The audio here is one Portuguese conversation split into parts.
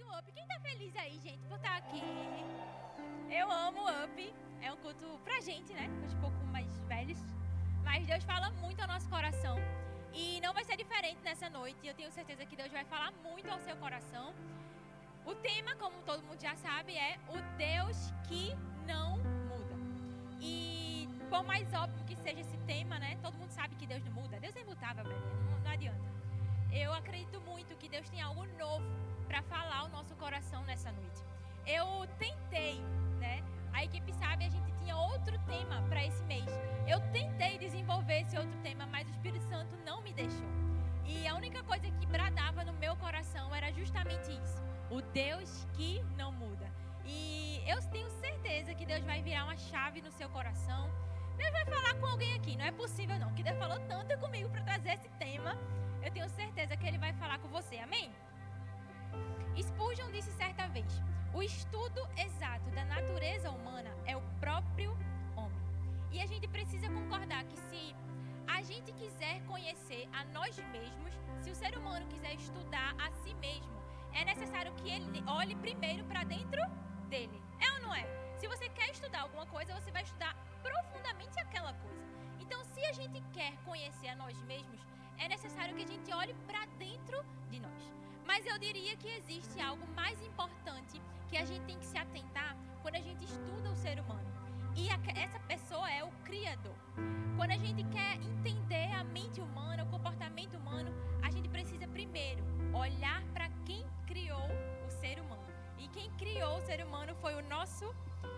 muito up. Quem tá feliz aí, gente, por estar aqui? Eu amo up. É um culto pra gente, né? Os um pouco mais velhos. Mas Deus fala muito ao nosso coração. E não vai ser diferente nessa noite. Eu tenho certeza que Deus vai falar muito ao seu coração. O tema, como todo mundo já sabe, é o Deus que não muda. E por mais óbvio que seja esse tema, né? Todo mundo sabe que Deus não muda. Deus é imutável, não, não adianta. Eu acredito muito que Deus tem algo novo para falar ao nosso coração nessa noite. Eu tentei, né? A equipe sabe, a gente tinha outro tema para esse mês. Eu tentei desenvolver esse outro tema, mas o Espírito Santo não me deixou. E a única coisa que bradava no meu coração era justamente isso: o Deus que não muda. E eu tenho certeza que Deus vai virar uma chave no seu coração. Deus vai falar com alguém aqui. Não é possível, não, que Deus falou tanto comigo para trazer esse tema eu tenho certeza que ele vai falar com você. Amém? Spurgeon disse certa vez: o estudo exato da natureza humana é o próprio homem. E a gente precisa concordar que se a gente quiser conhecer a nós mesmos, se o ser humano quiser estudar a si mesmo, é necessário que ele olhe primeiro para dentro dele. É ou não é? Se você quer estudar alguma coisa, você vai estudar profundamente aquela coisa. Então, se a gente quer conhecer a nós mesmos, é necessário que a gente olhe para dentro de nós. Mas eu diria que existe algo mais importante que a gente tem que se atentar quando a gente estuda o ser humano. E a, essa pessoa é o Criador. Quando a gente quer entender a mente humana, o comportamento humano, a gente precisa primeiro olhar para quem criou o ser humano. E quem criou o ser humano foi o nosso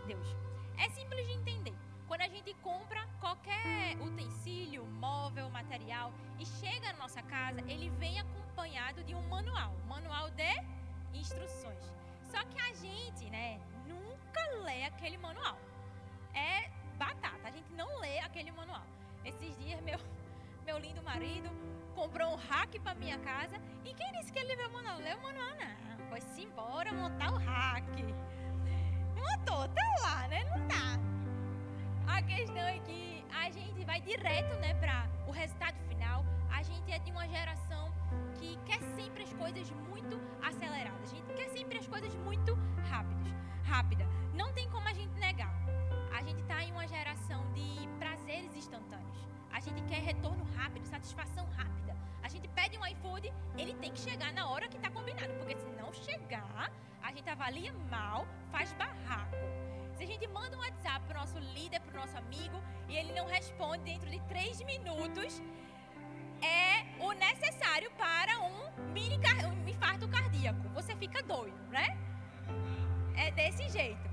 Deus. É simples de entender. Quando a gente compra qualquer utensílio, móvel, material e chega na nossa casa, ele vem acompanhado de um manual, manual de instruções. Só que a gente, né, nunca lê aquele manual. É batata, a gente não lê aquele manual. Esses dias meu meu lindo marido comprou um hack para minha casa e quem disse que ele leu o manual? Leu o manual não. Foi-se embora montar o hack. Montou, tá lá, né? Não tá. A questão é que a gente vai direto, né, para o resultado final. A gente é de uma geração que quer sempre as coisas muito aceleradas. A gente quer sempre as coisas muito rápidas, rápida. Não tem como a gente negar. A gente está em uma geração de prazeres instantâneos. A gente quer retorno rápido, satisfação rápida. A gente pede um iFood, ele tem que chegar na hora que está combinado, porque se não chegar, a gente avalia mal, faz barraco. Se a gente manda um WhatsApp para o nosso líder, para o nosso amigo, e ele não responde dentro de três minutos, é o necessário para um mini um infarto cardíaco. Você fica doido, né? É desse jeito.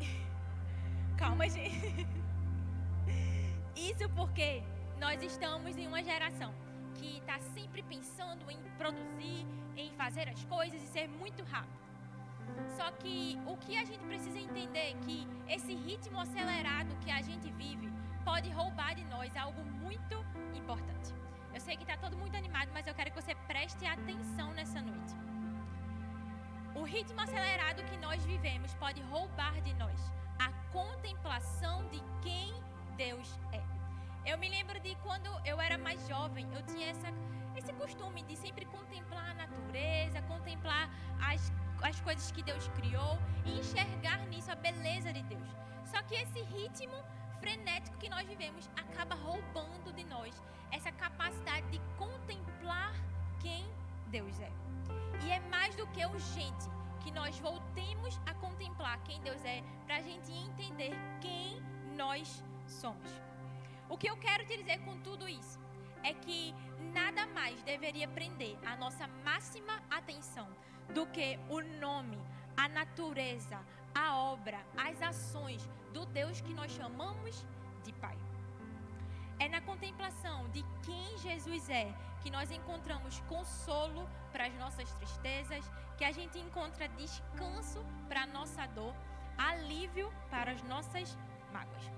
Calma, gente. Isso porque nós estamos em uma geração que está sempre pensando em produzir, em fazer as coisas e ser muito rápido. Só que o que a gente precisa entender é que esse ritmo acelerado que a gente vive pode roubar de nós algo muito importante. Eu sei que está todo muito animado, mas eu quero que você preste atenção nessa noite. O ritmo acelerado que nós vivemos pode roubar de nós a contemplação de quem Deus é. Eu me lembro de quando eu era mais jovem, eu tinha essa, esse costume de sempre contemplar a natureza, contemplar as as coisas que Deus criou e enxergar nisso a beleza de Deus. Só que esse ritmo frenético que nós vivemos acaba roubando de nós essa capacidade de contemplar quem Deus é. E é mais do que urgente que nós voltemos a contemplar quem Deus é para a gente entender quem nós somos. O que eu quero te dizer com tudo isso é que nada mais deveria prender a nossa máxima atenção do que o nome, a natureza, a obra, as ações do Deus que nós chamamos de Pai. É na contemplação de quem Jesus é que nós encontramos consolo para as nossas tristezas, que a gente encontra descanso para a nossa dor, alívio para as nossas mágoas.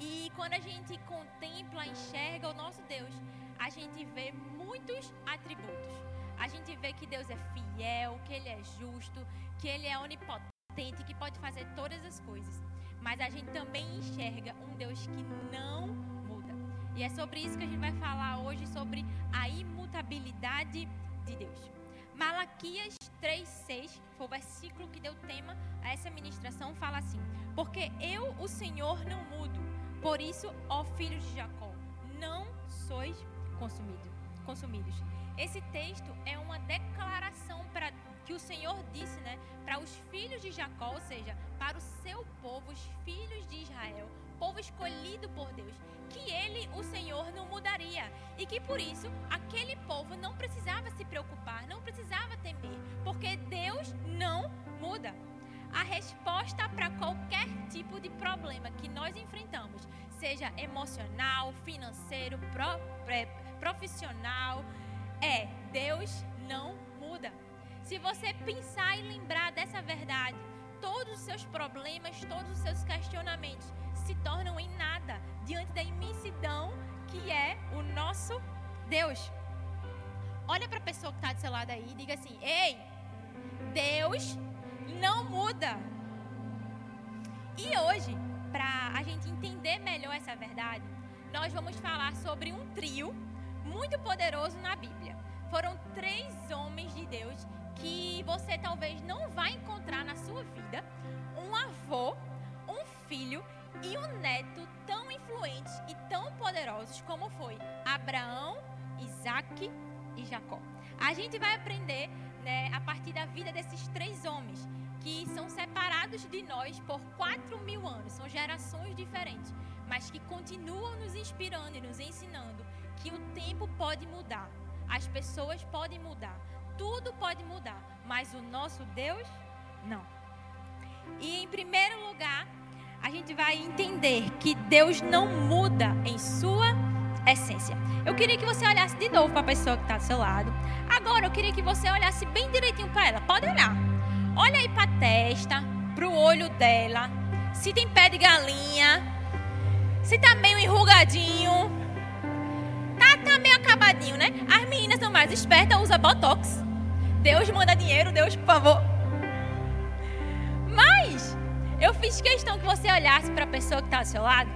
E quando a gente contempla, enxerga o nosso Deus, a gente vê muitos atributos. A gente vê que Deus é fiel, que Ele é justo, que Ele é onipotente, que pode fazer todas as coisas. Mas a gente também enxerga um Deus que não. E é sobre isso que a gente vai falar hoje, sobre a imutabilidade de Deus. Malaquias 3,6, que foi o versículo que deu tema a essa ministração, fala assim: Porque eu, o Senhor, não mudo. Por isso, ó filhos de Jacó, não sois consumido, consumidos. Esse texto é uma declaração para que o Senhor disse, né, para os filhos de Jacó, ou seja, para o seu povo, os filhos de Israel, povo escolhido por Deus, que ele, o Senhor, não mudaria e que por isso aquele povo não precisava se preocupar, não precisava temer, porque Deus não muda. A resposta para qualquer tipo de problema que nós enfrentamos, seja emocional, financeiro, pro, profissional, é Deus não muda. Se você pensar e lembrar dessa verdade, todos os seus problemas, todos os seus questionamentos se tornam em nada diante da imensidão que é o nosso Deus. Olha para a pessoa que está do seu lado aí e diga assim: Ei, Deus não muda. E hoje, para a gente entender melhor essa verdade, nós vamos falar sobre um trio muito poderoso na Bíblia. Foram três homens de Deus que você talvez não vai encontrar na sua vida: um avô, um filho e um neto tão influentes e tão poderosos como foi Abraão, Isaac e Jacó. A gente vai aprender né, a partir da vida desses três homens que são separados de nós por quatro mil anos, são gerações diferentes, mas que continuam nos inspirando e nos ensinando que o tempo pode mudar, as pessoas podem mudar, tudo pode mudar, mas o nosso Deus não. E em primeiro lugar, a gente vai entender que Deus não muda em sua essência. Eu queria que você olhasse de novo para a pessoa que está do seu lado. Agora eu queria que você olhasse bem direitinho para ela. Pode olhar. Olha aí para a testa, para o olho dela. Se tem pé de galinha. Se tá meio enrugadinho. Tá, tá meio acabadinho, né? As meninas são mais espertas, usa botox. Deus manda dinheiro, Deus, por favor. Eu fiz questão que você olhasse para a pessoa que está ao seu lado,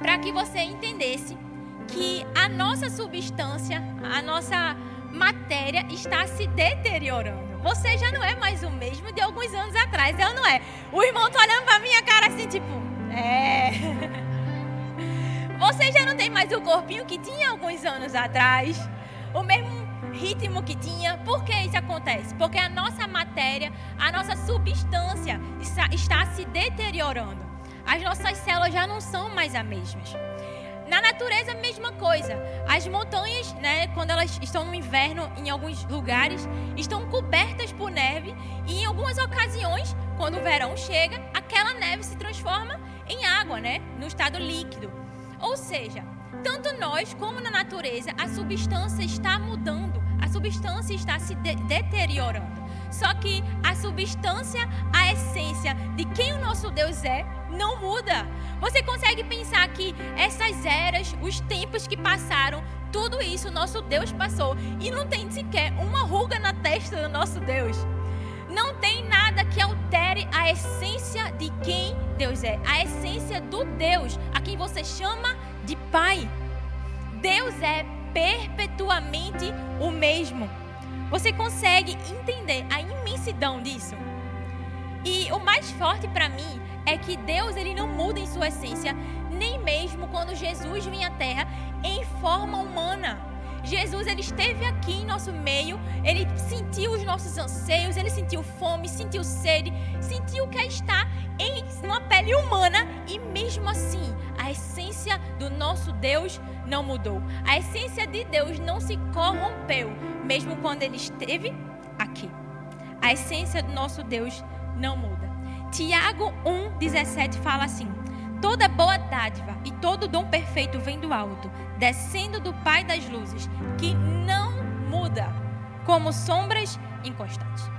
para que você entendesse que a nossa substância, a nossa matéria está se deteriorando. Você já não é mais o mesmo de alguns anos atrás, eu não é? O irmão tá olhando para minha cara assim, tipo, é. Você já não tem mais o corpinho que tinha alguns anos atrás. O mesmo ritmo que tinha. Por que isso acontece? Porque a nossa matéria, a nossa substância está, está se deteriorando. As nossas células já não são mais as mesmas. Na natureza, a mesma coisa. As montanhas, né, quando elas estão no inverno, em alguns lugares, estão cobertas por neve. E em algumas ocasiões, quando o verão chega, aquela neve se transforma em água, né, no estado líquido. Ou seja, tanto nós como na natureza, a substância está mudando substância está se de deteriorando. Só que a substância, a essência de quem o nosso Deus é, não muda. Você consegue pensar que essas eras, os tempos que passaram, tudo isso nosso Deus passou e não tem sequer uma ruga na testa do nosso Deus. Não tem nada que altere a essência de quem Deus é, a essência do Deus a quem você chama de Pai. Deus é perpetuamente o mesmo. Você consegue entender a imensidão disso? E o mais forte para mim é que Deus ele não muda em sua essência, nem mesmo quando Jesus vinha à Terra em forma humana. Jesus ele esteve aqui em nosso meio, ele sentiu os nossos anseios, ele sentiu fome, sentiu sede, sentiu que é estar em uma pele humana e mesmo assim a essência do nosso Deus não mudou. A essência de Deus não se corrompeu, mesmo quando ele esteve aqui. A essência do nosso Deus não muda. Tiago 1:17 fala assim: Toda boa dádiva e todo dom perfeito vem do alto, descendo do Pai das luzes, que não muda, como sombras inconstantes.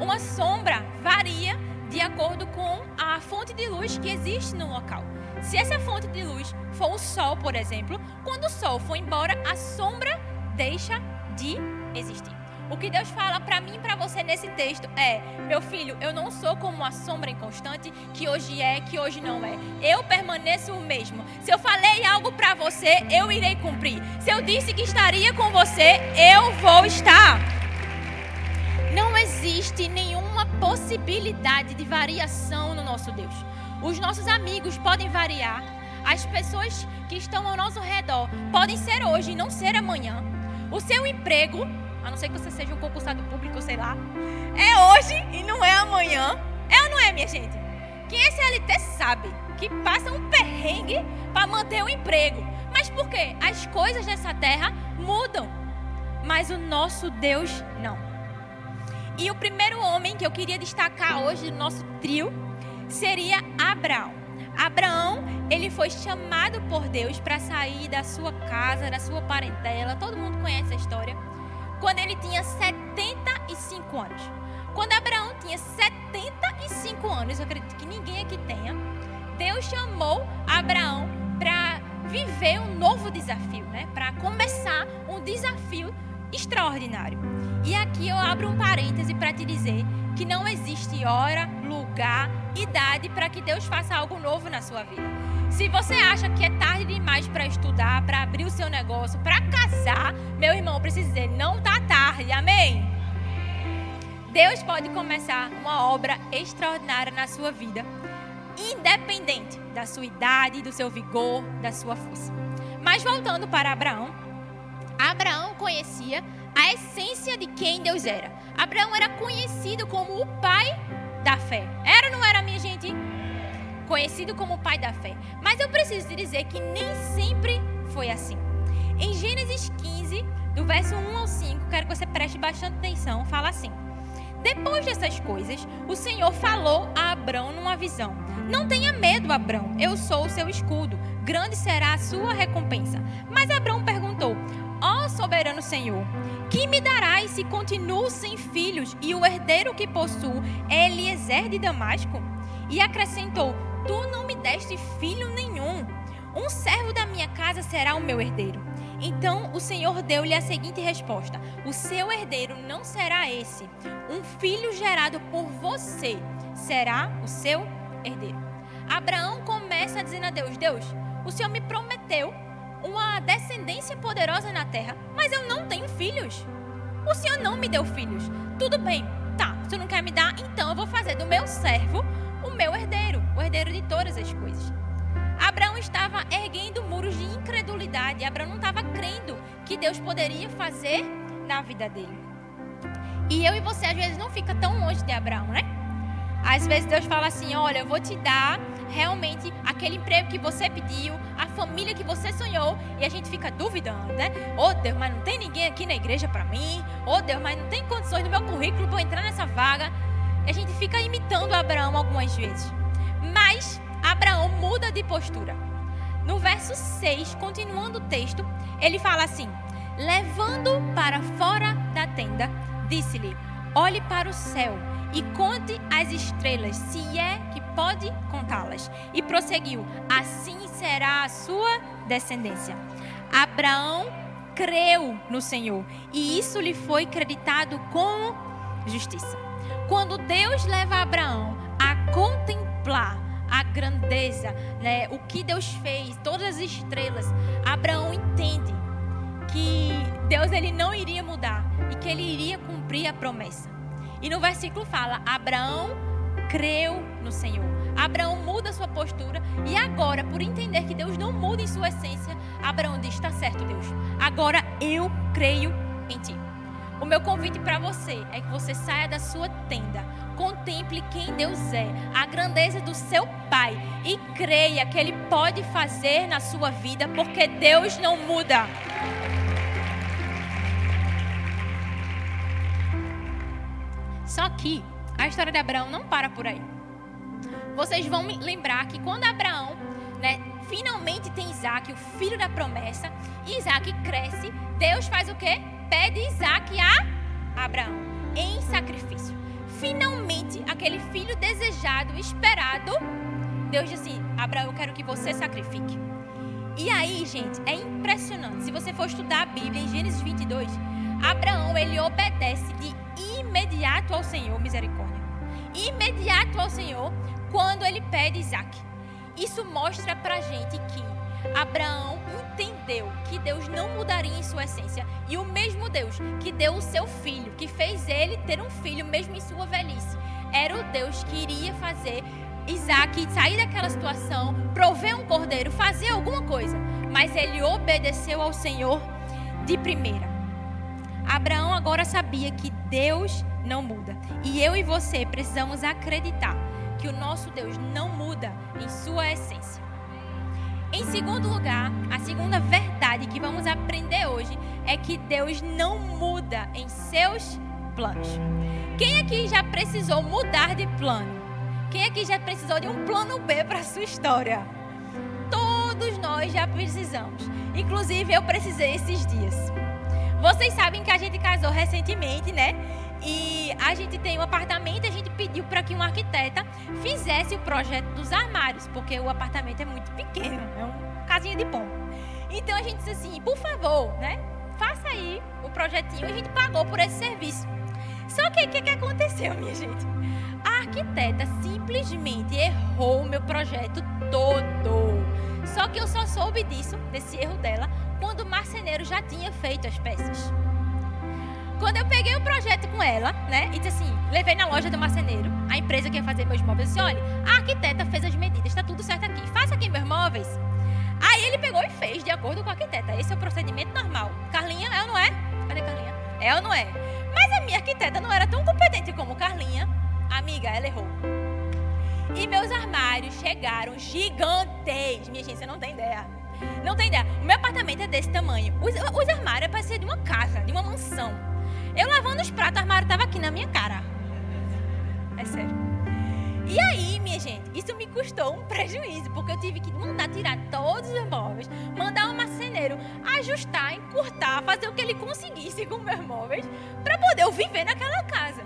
Uma sombra varia de acordo com a fonte de luz que existe no local. Se essa fonte de luz for o sol, por exemplo, quando o sol for embora, a sombra deixa de existir. O que Deus fala para mim e para você nesse texto é: meu filho, eu não sou como uma sombra inconstante que hoje é, que hoje não é. Eu permaneço o mesmo. Se eu falei algo para você, eu irei cumprir. Se eu disse que estaria com você, eu vou estar. existe nenhuma possibilidade de variação no nosso Deus. Os nossos amigos podem variar, as pessoas que estão ao nosso redor podem ser hoje e não ser amanhã. O seu emprego, a não ser que você seja um concursado público, sei lá, é hoje e não é amanhã. É ou não é, minha gente? Quem é CLT sabe que passa um perrengue para manter o emprego. Mas por quê? As coisas nessa terra mudam. Mas o nosso Deus não. E o primeiro homem que eu queria destacar hoje do nosso trio seria Abraão. Abraão, ele foi chamado por Deus para sair da sua casa, da sua parentela. Todo mundo conhece a história. Quando ele tinha 75 anos. Quando Abraão tinha 75 anos, eu acredito que ninguém aqui tenha, Deus chamou Abraão para viver um novo desafio, né? Para começar um desafio extraordinário. E aqui eu abro um parêntese para te dizer que não existe hora, lugar, idade para que Deus faça algo novo na sua vida. Se você acha que é tarde demais para estudar, para abrir o seu negócio, para casar, meu irmão, eu preciso dizer, não tá tarde. Amém. Deus pode começar uma obra extraordinária na sua vida, independente da sua idade, do seu vigor, da sua força. Mas voltando para Abraão, Abraão conhecia a essência de quem Deus era. Abraão era conhecido como o pai da fé. Era ou não era, minha gente? Conhecido como o pai da fé. Mas eu preciso te dizer que nem sempre foi assim. Em Gênesis 15, do verso 1 ao 5, quero que você preste bastante atenção, fala assim: Depois dessas coisas, o Senhor falou a Abraão numa visão: Não tenha medo, Abraão, eu sou o seu escudo, grande será a sua recompensa. Mas Abraão perguntou: Ó oh, soberano Senhor, que me darás se continuo sem filhos e o herdeiro que possuo é Eliezer de Damasco? E acrescentou: Tu não me deste filho nenhum. Um servo da minha casa será o meu herdeiro. Então o Senhor deu-lhe a seguinte resposta: O seu herdeiro não será esse. Um filho gerado por você será o seu herdeiro. Abraão começa dizendo a Deus: Deus, o Senhor me prometeu uma descendência poderosa na terra, mas eu não tenho filhos. O Senhor não me deu filhos. Tudo bem, tá, Senhor não quer me dar, então eu vou fazer do meu servo o meu herdeiro, o herdeiro de todas as coisas. Abraão estava erguendo muros de incredulidade. Abraão não estava crendo que Deus poderia fazer na vida dele. E eu e você às vezes não fica tão longe de Abraão, né? Às vezes Deus fala assim: Olha, eu vou te dar realmente aquele emprego que você pediu, a família que você sonhou, e a gente fica duvidando, né? Oh Deus, mas não tem ninguém aqui na igreja para mim. Oh Deus, mas não tem condições no meu currículo para entrar nessa vaga. A gente fica imitando Abraão algumas vezes. Mas Abraão muda de postura. No verso 6, continuando o texto, ele fala assim: Levando para fora da tenda, disse-lhe: Olhe para o céu e conte as estrelas, se é que pode contá-las. E prosseguiu: Assim será a sua descendência. Abraão creu no Senhor e isso lhe foi creditado como justiça. Quando Deus leva Abraão a contemplar a grandeza, né, o que Deus fez, todas as estrelas, Abraão entende que Deus ele não iria mudar e que ele iria cumprir a promessa. E no versículo fala: Abraão creu no Senhor. Abraão muda sua postura e agora, por entender que Deus não muda em sua essência, Abraão diz: Está certo, Deus. Agora eu creio em ti. O meu convite para você é que você saia da sua tenda, contemple quem Deus é, a grandeza do seu Pai e creia que Ele pode fazer na sua vida, porque Deus não muda. Só que a história de Abraão não para por aí. Vocês vão lembrar que quando Abraão, né, finalmente tem Isaac, o filho da promessa, Isaac cresce, Deus faz o quê? Pede Isaac a Abraão em sacrifício. Finalmente, aquele filho desejado, esperado, Deus diz assim: Abraão, eu quero que você sacrifique. E aí, gente, é impressionante. Se você for estudar a Bíblia em Gênesis 22, Abraão ele obedece de imediato ao Senhor, misericórdia. Imediato ao Senhor quando ele pede Isaac. Isso mostra pra gente que Abraão entendeu que Deus não mudaria em sua essência. E o mesmo Deus que deu o seu filho, que fez ele ter um filho mesmo em sua velhice, era o Deus que iria fazer Isaac sair daquela situação, prover um cordeiro, fazer alguma coisa. Mas ele obedeceu ao Senhor de primeira. Abraão agora sabia que Deus não muda. E eu e você precisamos acreditar que o nosso Deus não muda em sua essência. Em segundo lugar, a segunda verdade que vamos aprender hoje é que Deus não muda em seus planos. Quem aqui já precisou mudar de plano? Quem aqui já precisou de um plano B para sua história? Todos nós já precisamos. Inclusive, eu precisei esses dias. Vocês sabem que a gente casou recentemente, né? E a gente tem um apartamento, a gente pediu para que um arquiteta fizesse o projeto dos armários, porque o apartamento é muito pequeno, é uma casinha de pombo. Então a gente disse assim, por favor, né? Faça aí o projetinho, a gente pagou por esse serviço. Só que o que, que aconteceu, minha gente? A arquiteta simplesmente errou o meu projeto todo. Só que eu só soube disso, desse erro dela, quando o marceneiro já tinha feito as peças. Quando eu peguei o projeto com ela, né, e disse assim, levei na loja do marceneiro, a empresa que ia fazer meus móveis, disse, olha, a arquiteta fez as medidas, está tudo certo aqui, faça aqui meus móveis. Aí ele pegou e fez, de acordo com a arquiteta. Esse é o procedimento normal. Carlinha, é ou não é? Cadê Carlinha? É ou não é? Mas a minha arquiteta não era tão competente como Carlinha. Amiga, ela errou. E meus armários chegaram gigantes. Minha gente, você não tem ideia. Não tem ideia. O meu apartamento é desse tamanho. Os, os armários pareciam de uma casa, de uma mansão. Eu lavando os pratos, o armário estava aqui na minha cara. É sério. E aí, minha gente, isso me custou um prejuízo, porque eu tive que mandar tirar todos os móveis, mandar um marceneiro ajustar, encurtar, fazer o que ele conseguisse com meus móveis, para poder eu viver naquela casa.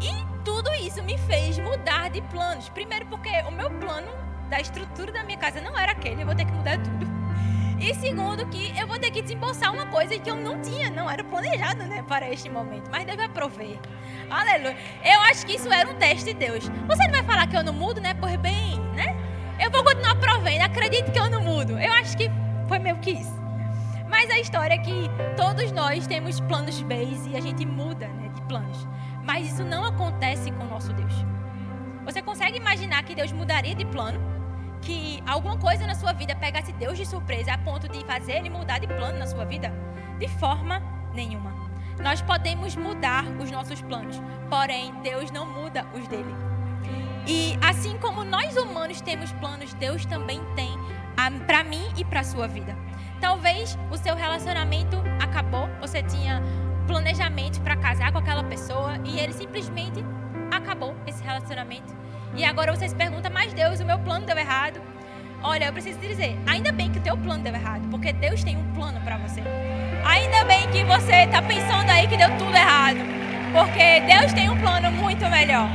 E tudo isso me fez mudar de planos. Primeiro, porque o meu plano da estrutura da minha casa não era aquele, eu vou ter que mudar tudo. E segundo, que eu vou ter que desembolsar uma coisa que eu não tinha, não era planejado, né, para este momento. Mas Deus vai prover. Aleluia. Eu acho que isso era um teste de Deus. Você não vai falar que eu não mudo, né? Pois bem, né? Eu vou continuar provendo. Acredite que eu não mudo. Eu acho que foi meio que isso. Mas a história é que todos nós temos planos B e a gente muda né, de planos. Mas isso não acontece com o nosso Deus. Você consegue imaginar que Deus mudaria de plano? Que alguma coisa na sua vida pegasse Deus de surpresa a ponto de fazer ele mudar de plano na sua vida? De forma nenhuma. Nós podemos mudar os nossos planos, porém Deus não muda os dele. E assim como nós humanos temos planos, Deus também tem para mim e para a sua vida. Talvez o seu relacionamento acabou, você tinha planejamento para casar com aquela pessoa e ele simplesmente acabou esse relacionamento. E agora você se pergunta, mas Deus, o meu plano deu errado. Olha, eu preciso te dizer, ainda bem que o teu plano deu errado, porque Deus tem um plano para você. Ainda bem que você está pensando aí que deu tudo errado, porque Deus tem um plano muito melhor.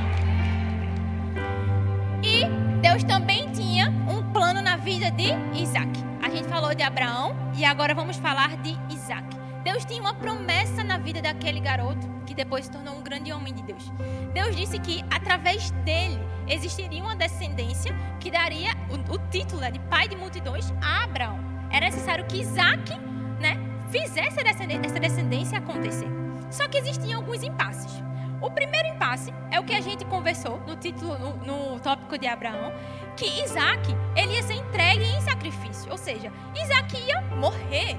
E Deus também tinha um plano na vida de Isaac. A gente falou de Abraão e agora vamos falar de Isaac. Deus tinha uma promessa na vida daquele garoto que depois se tornou um grande homem de Deus. Deus disse que através dele existiria uma descendência que daria o, o título né, de pai de multidões a Abraão. Era necessário que Isaac né, fizesse essa descendência acontecer. Só que existiam alguns impasses. O primeiro impasse é o que a gente conversou no título, no, no, tópico de Abraão, que Isaac ele ia ser entregue em sacrifício, ou seja, Isaac ia morrer.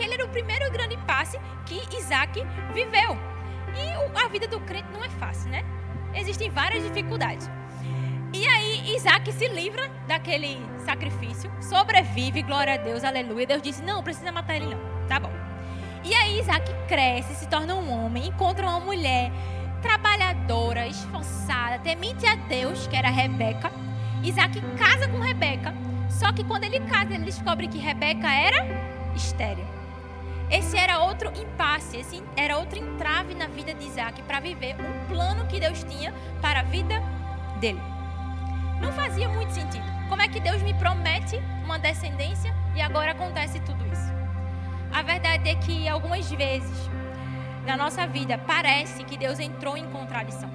Aquele era o primeiro grande impasse que Isaac viveu. E a vida do crente não é fácil, né? Existem várias dificuldades. E aí Isaac se livra daquele sacrifício, sobrevive, glória a Deus, aleluia. Deus disse: Não, precisa matar ele, não. Tá bom. E aí Isaac cresce, se torna um homem, encontra uma mulher trabalhadora, esforçada, temente a Deus, que era Rebeca. Isaac casa com Rebeca. Só que quando ele casa, ele descobre que Rebeca era estéril. Esse era outro impasse, esse era outro entrave na vida de Isaac para viver um plano que Deus tinha para a vida dele. Não fazia muito sentido. Como é que Deus me promete uma descendência e agora acontece tudo isso? A verdade é que algumas vezes na nossa vida parece que Deus entrou em contradição.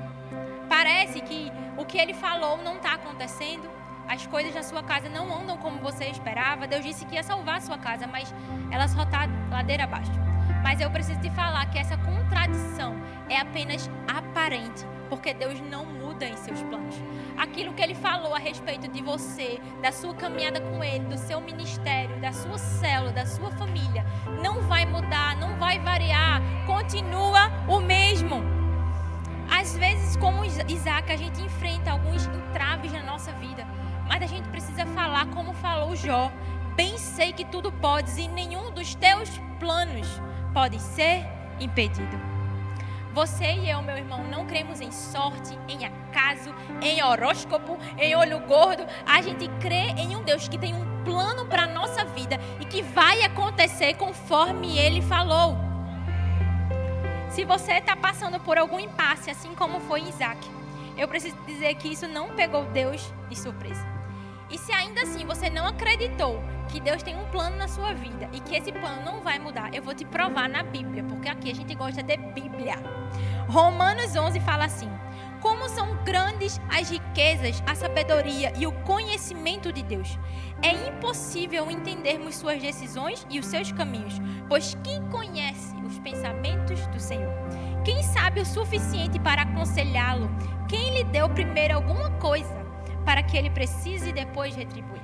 Parece que o que ele falou não está acontecendo. As coisas na sua casa não andam como você esperava, Deus disse que ia salvar a sua casa, mas ela só está ladeira abaixo. Mas eu preciso te falar que essa contradição é apenas aparente, porque Deus não muda em seus planos. Aquilo que Ele falou a respeito de você, da sua caminhada com Ele, do seu ministério, da sua célula, da sua família, não vai mudar, não vai variar, continua o mesmo. Às vezes, como Isaac, a gente enfrenta alguns entraves na nossa vida, mas a gente precisa falar como falou Jó. Bem sei que tudo podes e nenhum dos teus planos pode ser impedido. Você e eu, meu irmão, não cremos em sorte, em acaso, em horóscopo, em olho gordo. A gente crê em um Deus que tem um plano para a nossa vida e que vai acontecer conforme ele falou. Se você está passando por algum impasse, assim como foi Isaac, eu preciso dizer que isso não pegou Deus de surpresa. E se ainda assim você não acreditou que Deus tem um plano na sua vida e que esse plano não vai mudar, eu vou te provar na Bíblia, porque aqui a gente gosta de Bíblia. Romanos 11 fala assim: Como são grandes as riquezas, a sabedoria e o conhecimento de Deus. É impossível entendermos suas decisões e os seus caminhos, pois quem conhece os pensamentos do Senhor? Quem sabe o suficiente para aconselhá-lo? Quem lhe deu primeiro alguma coisa? Para que ele precise depois retribuir.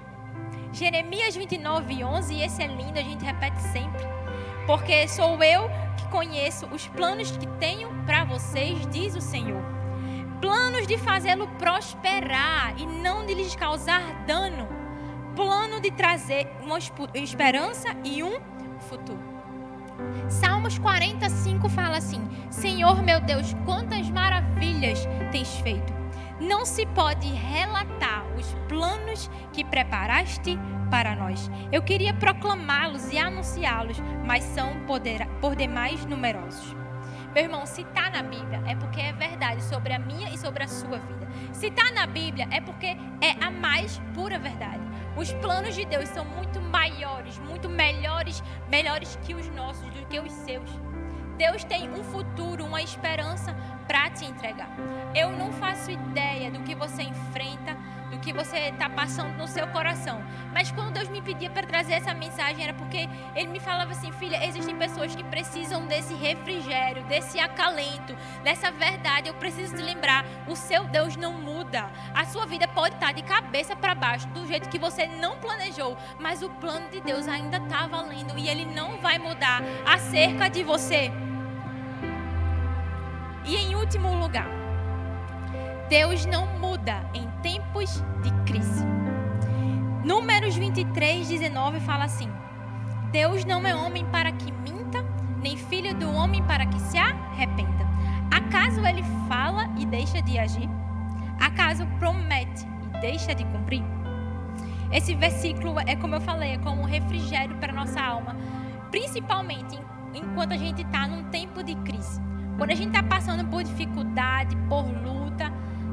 Jeremias 29, 11, e esse é lindo, a gente repete sempre. Porque sou eu que conheço os planos que tenho para vocês, diz o Senhor. Planos de fazê-lo prosperar e não de lhes causar dano. Plano de trazer uma esperança e um futuro. Salmos 45 fala assim: Senhor meu Deus, quantas maravilhas tens feito não se pode relatar os planos que preparaste para nós. Eu queria proclamá-los e anunciá-los, mas são poder, por demais numerosos. Meu irmão, se está na Bíblia é porque é verdade sobre a minha e sobre a sua vida. Se está na Bíblia é porque é a mais pura verdade. Os planos de Deus são muito maiores, muito melhores, melhores que os nossos, do que os seus. Deus tem um futuro, uma esperança para te entregar. Eu não faço ideia do que você enfrenta, que você está passando no seu coração. Mas quando Deus me pedia para trazer essa mensagem, era porque Ele me falava assim: filha, existem pessoas que precisam desse refrigério, desse acalento, dessa verdade. Eu preciso te lembrar: o seu Deus não muda. A sua vida pode estar tá de cabeça para baixo, do jeito que você não planejou, mas o plano de Deus ainda está valendo e Ele não vai mudar acerca de você. E em último lugar, Deus não muda em tempos de crise. Números 23, 19 fala assim: Deus não é homem para que minta, nem filho do homem para que se arrependa. Acaso ele fala e deixa de agir? Acaso promete e deixa de cumprir? Esse versículo é como eu falei, é como um refrigério para nossa alma, principalmente enquanto a gente está num tempo de crise. Quando a gente está passando por dificuldade, por luta,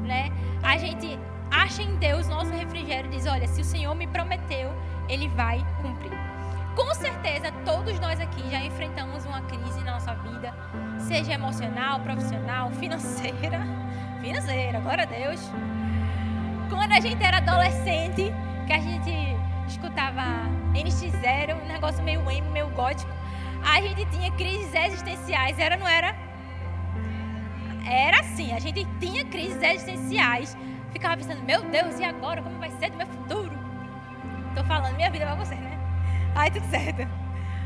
né? A gente acha em Deus nosso refrigério e diz: Olha, se o Senhor me prometeu, Ele vai cumprir. Com certeza, todos nós aqui já enfrentamos uma crise na nossa vida, seja emocional, profissional, financeira. Financeira, glória a Deus. Quando a gente era adolescente, que a gente escutava NX0, um negócio meio emo, meio gótico, a gente tinha crises existenciais, era não era? A gente tinha crises existenciais. Ficava pensando, meu Deus, e agora? Como vai ser do meu futuro? Estou falando minha vida para você, né? Ai, tudo certo.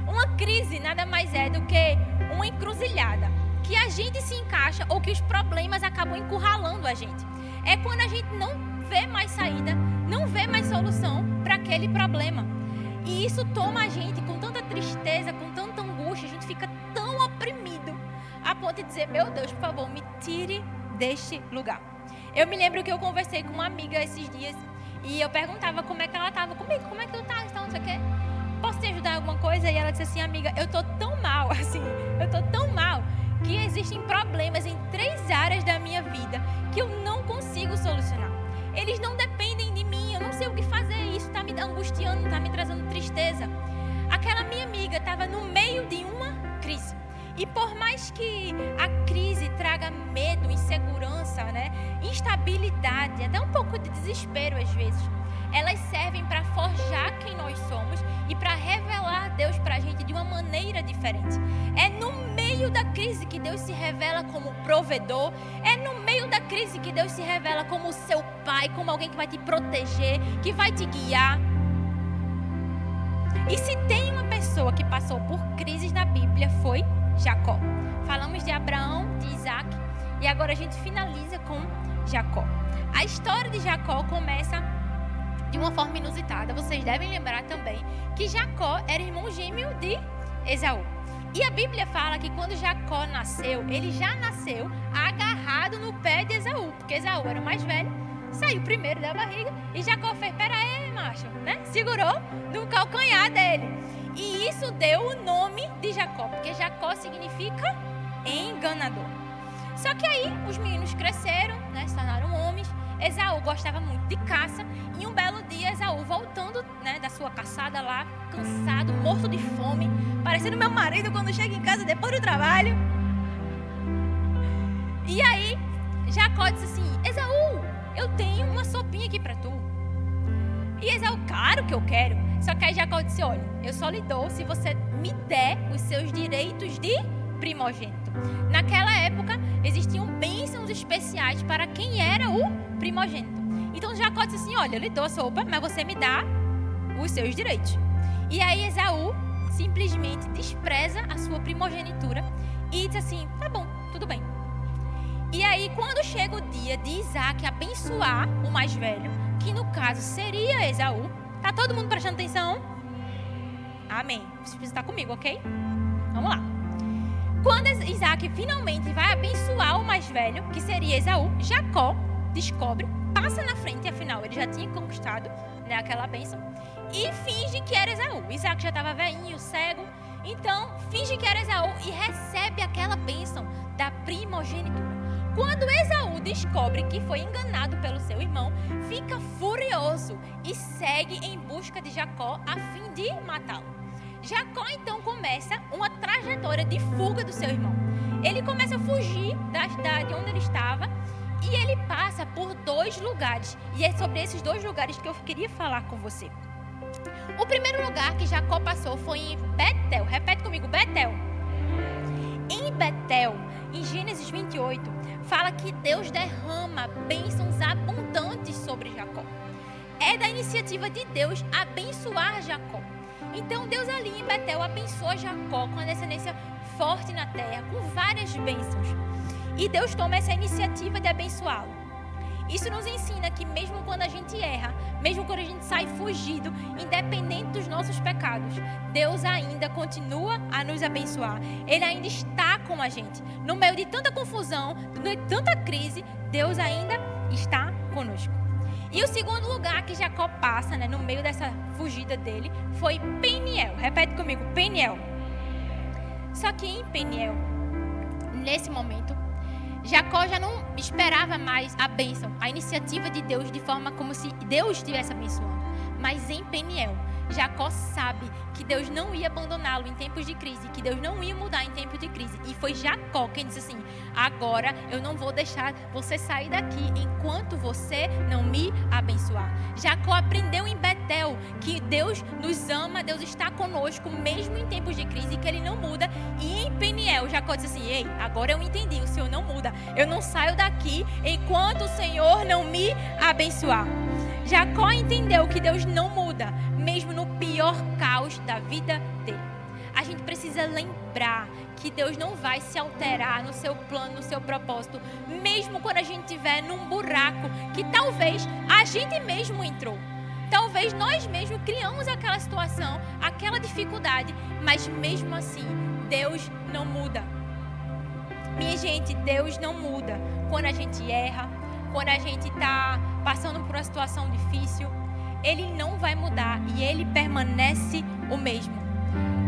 Uma crise nada mais é do que uma encruzilhada que a gente se encaixa ou que os problemas acabam encurralando a gente. É quando a gente não vê mais saída, não vê mais solução para aquele problema. E isso toma a gente com tanta tristeza, com tanta angústia, a gente fica tão oprimido a ponto de dizer: Meu Deus, por favor, me tire deste lugar. Eu me lembro que eu conversei com uma amiga esses dias e eu perguntava como é que ela estava comigo, como é que tu tá, então, não sei o quê. Posso te ajudar em alguma coisa? E ela disse assim, amiga, eu tô tão mal, assim, eu tô tão mal que existem problemas em três áreas da minha vida que eu não consigo solucionar. Eles não dependem de mim, eu não sei o que fazer, isso está me angustiando, está me trazendo tristeza. Aquela minha amiga estava no meio de uma crise. E por mais que instabilidade, até um pouco de desespero às vezes, elas servem para forjar quem nós somos e para revelar Deus para a gente de uma maneira diferente. É no meio da crise que Deus se revela como provedor, é no meio da crise que Deus se revela como seu pai, como alguém que vai te proteger, que vai te guiar. E se tem uma pessoa que passou por crises na Bíblia, foi Jacó. Falamos de Abraão, de Isaac, e agora a gente finaliza com Jacó. A história de Jacó começa de uma forma inusitada. Vocês devem lembrar também que Jacó era irmão gêmeo de Esaú. E a Bíblia fala que quando Jacó nasceu, ele já nasceu agarrado no pé de Esaú, porque Esaú era mais velho, saiu primeiro da barriga e Jacó fez: Pera aí, macho, né? Segurou no calcanhar dele. E isso deu o nome de Jacó, porque Jacó significa enganador. Só que aí os meninos cresceram, né? Se tornaram homens Esaú gostava muito de caça e um belo dia Esaú voltando né, da sua caçada lá, cansado, morto de fome, parecendo meu marido quando chega em casa depois do trabalho. E aí Jacó disse assim: Esaú, eu tenho uma sopinha aqui para tu. E Esaú, claro que eu quero. Só que aí Jacó disse: Olha, eu só lhe dou se você me der os seus direitos de primogênito. Naquela época, existiam bênçãos especiais para quem era o primogênito. Então Jacó disse assim: Olha, eu lhe dou a sopa, mas você me dá os seus direitos. E aí Esaú simplesmente despreza a sua primogenitura e diz assim: Tá bom, tudo bem. E aí, quando chega o dia de Isaac abençoar o mais velho, que no caso seria Esaú, tá todo mundo prestando atenção? Amém. Você precisa estar comigo, ok? Vamos lá. Isaac finalmente vai abençoar o mais velho, que seria Esaú, Jacó descobre, passa na frente, afinal ele já tinha conquistado né, aquela bênção, e finge que era Esaú. Isaac já estava velhinho, cego, então finge que era Esaú e recebe aquela bênção da primogenitura. Quando Esaú descobre que foi enganado pelo seu irmão, fica furioso e segue em busca de Jacó a fim de matá-lo. Jacó então começa uma trajetória de fuga do seu irmão. Ele começa a fugir da, cidade de onde ele estava e ele passa por dois lugares. E é sobre esses dois lugares que eu queria falar com você. O primeiro lugar que Jacó passou foi em Betel. Repete comigo, Betel. Em Betel, em Gênesis 28, fala que Deus derrama bênçãos abundantes sobre Jacó. É da iniciativa de Deus abençoar Jacó. Então Deus ali em Betel abençoa Jacó com a descendência forte na terra, com várias bênçãos. E Deus toma essa iniciativa de abençoá-lo. Isso nos ensina que mesmo quando a gente erra, mesmo quando a gente sai fugido, independente dos nossos pecados, Deus ainda continua a nos abençoar. Ele ainda está com a gente. No meio de tanta confusão, de tanta crise, Deus ainda está conosco. E o segundo lugar que Jacó passa, né, no meio dessa fugida dele, foi Peniel. Repete comigo, Peniel. Só que em Peniel, nesse momento, Jacó já não esperava mais a bênção, a iniciativa de Deus de forma como se Deus estivesse abençoando. Mas em Peniel, Jacó sabe que Deus não ia abandoná-lo em tempos de crise, que Deus não ia mudar em tempos de crise. E foi Jacó quem disse assim: agora eu não vou deixar você sair daqui enquanto você não me abençoar. Jacó aprendeu em Betel que Deus nos ama, Deus está conosco mesmo em tempos de crise, que ele não muda. E em Peniel, Jacó disse assim: ei, agora eu entendi, o Senhor não muda. Eu não saio daqui enquanto o Senhor não me abençoar. Jacó entendeu que Deus não muda, mesmo no pior caos da vida dele. A gente precisa lembrar que Deus não vai se alterar no seu plano, no seu propósito, mesmo quando a gente estiver num buraco que talvez a gente mesmo entrou. Talvez nós mesmos criamos aquela situação, aquela dificuldade, mas mesmo assim, Deus não muda. Minha gente, Deus não muda quando a gente erra, quando a gente está passando por uma situação difícil, ele não vai mudar e ele permanece o mesmo.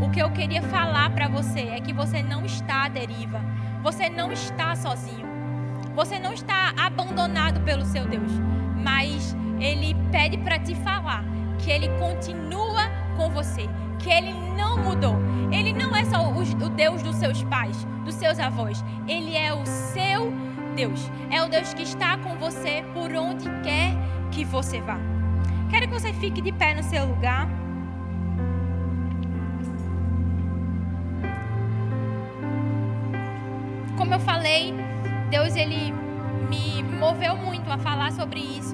O que eu queria falar para você é que você não está à deriva, você não está sozinho, você não está abandonado pelo seu Deus, mas ele pede para te falar que ele continua com você, que ele não mudou. Ele não é só o Deus dos seus pais, dos seus avós, ele é o seu Deus. É o Deus que está com você por onde quer que você vá. Quero que você fique de pé no seu lugar. Como eu falei, Deus ele me moveu muito a falar sobre isso,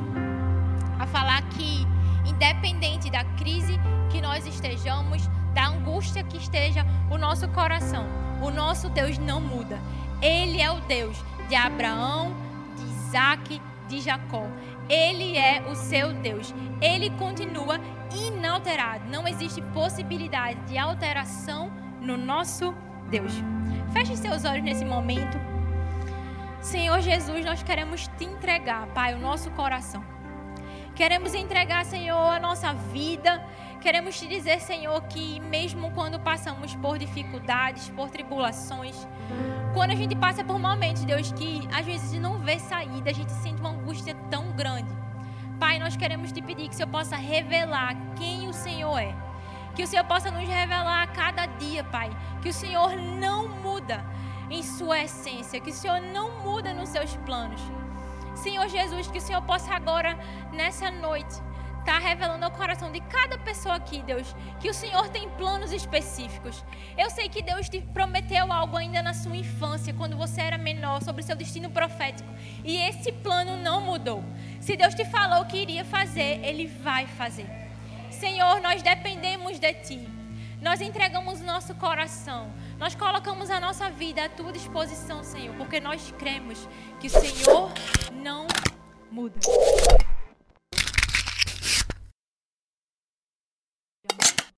a falar que independente da crise que nós estejamos, da angústia que esteja o nosso coração, o nosso Deus não muda. Ele é o Deus de Abraão, de Isaac, de Jacó. Ele é o seu Deus. Ele continua inalterado. Não existe possibilidade de alteração no nosso Deus. Feche seus olhos nesse momento. Senhor Jesus, nós queremos te entregar, Pai, o nosso coração. Queremos entregar, Senhor, a nossa vida. Queremos te dizer, Senhor, que mesmo quando passamos por dificuldades, por tribulações, quando a gente passa por momentos, Deus, que às vezes não vê saída, a gente sente uma angústia tão grande. Pai, nós queremos te pedir que o Senhor possa revelar quem o Senhor é. Que o Senhor possa nos revelar a cada dia, Pai. Que o Senhor não muda em sua essência. Que o Senhor não muda nos seus planos. Senhor Jesus, que o Senhor possa agora, nessa noite, estar tá revelando ao coração de cada pessoa aqui, Deus, que o Senhor tem planos específicos. Eu sei que Deus te prometeu algo ainda na sua infância, quando você era menor, sobre seu destino profético. E esse plano não mudou. Se Deus te falou que iria fazer, Ele vai fazer. Senhor, nós dependemos de Ti. Nós entregamos nosso coração. Nós colocamos a nossa vida à tua disposição, Senhor, porque nós cremos que o Senhor não muda.